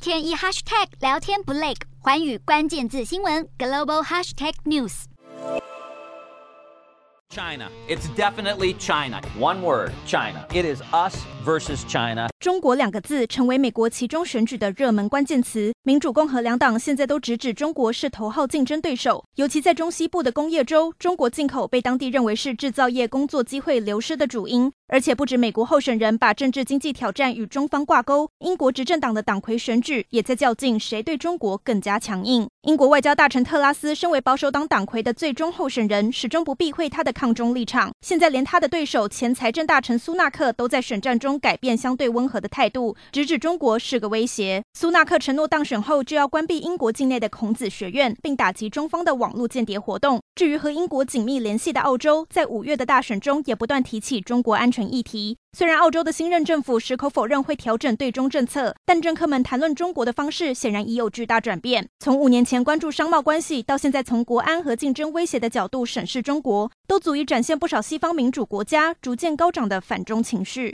天一 hashtag 聊天不累，寰宇关键字新闻 global hashtag news。China, it's definitely China. One word, China. It is us versus China. 中国两个字成为美国其中选举的热门关键词。民主、共和两党现在都直指中国是头号竞争对手，尤其在中西部的工业州，中国进口被当地认为是制造业工作机会流失的主因。而且不止美国候选人把政治经济挑战与中方挂钩，英国执政党的党魁选举也在较劲谁对中国更加强硬。英国外交大臣特拉斯身为保守党党魁的最终候选人，始终不避讳他的抗中立场。现在连他的对手前财政大臣苏纳克都在选战中改变相对温和的态度，直指中国是个威胁。苏纳克承诺当选后就要关闭英国境内的孔子学院，并打击中方的网络间谍活动。至于和英国紧密联系的澳洲，在五月的大选中也不断提起中国安全议题。虽然澳洲的新任政府矢口否认会调整对中政策，但政客们谈论中国的方式显然已有巨大转变。从五年前关注商贸关系，到现在从国安和竞争威胁的角度审视中国，都足以展现不少西方民主国家逐渐高涨的反中情绪。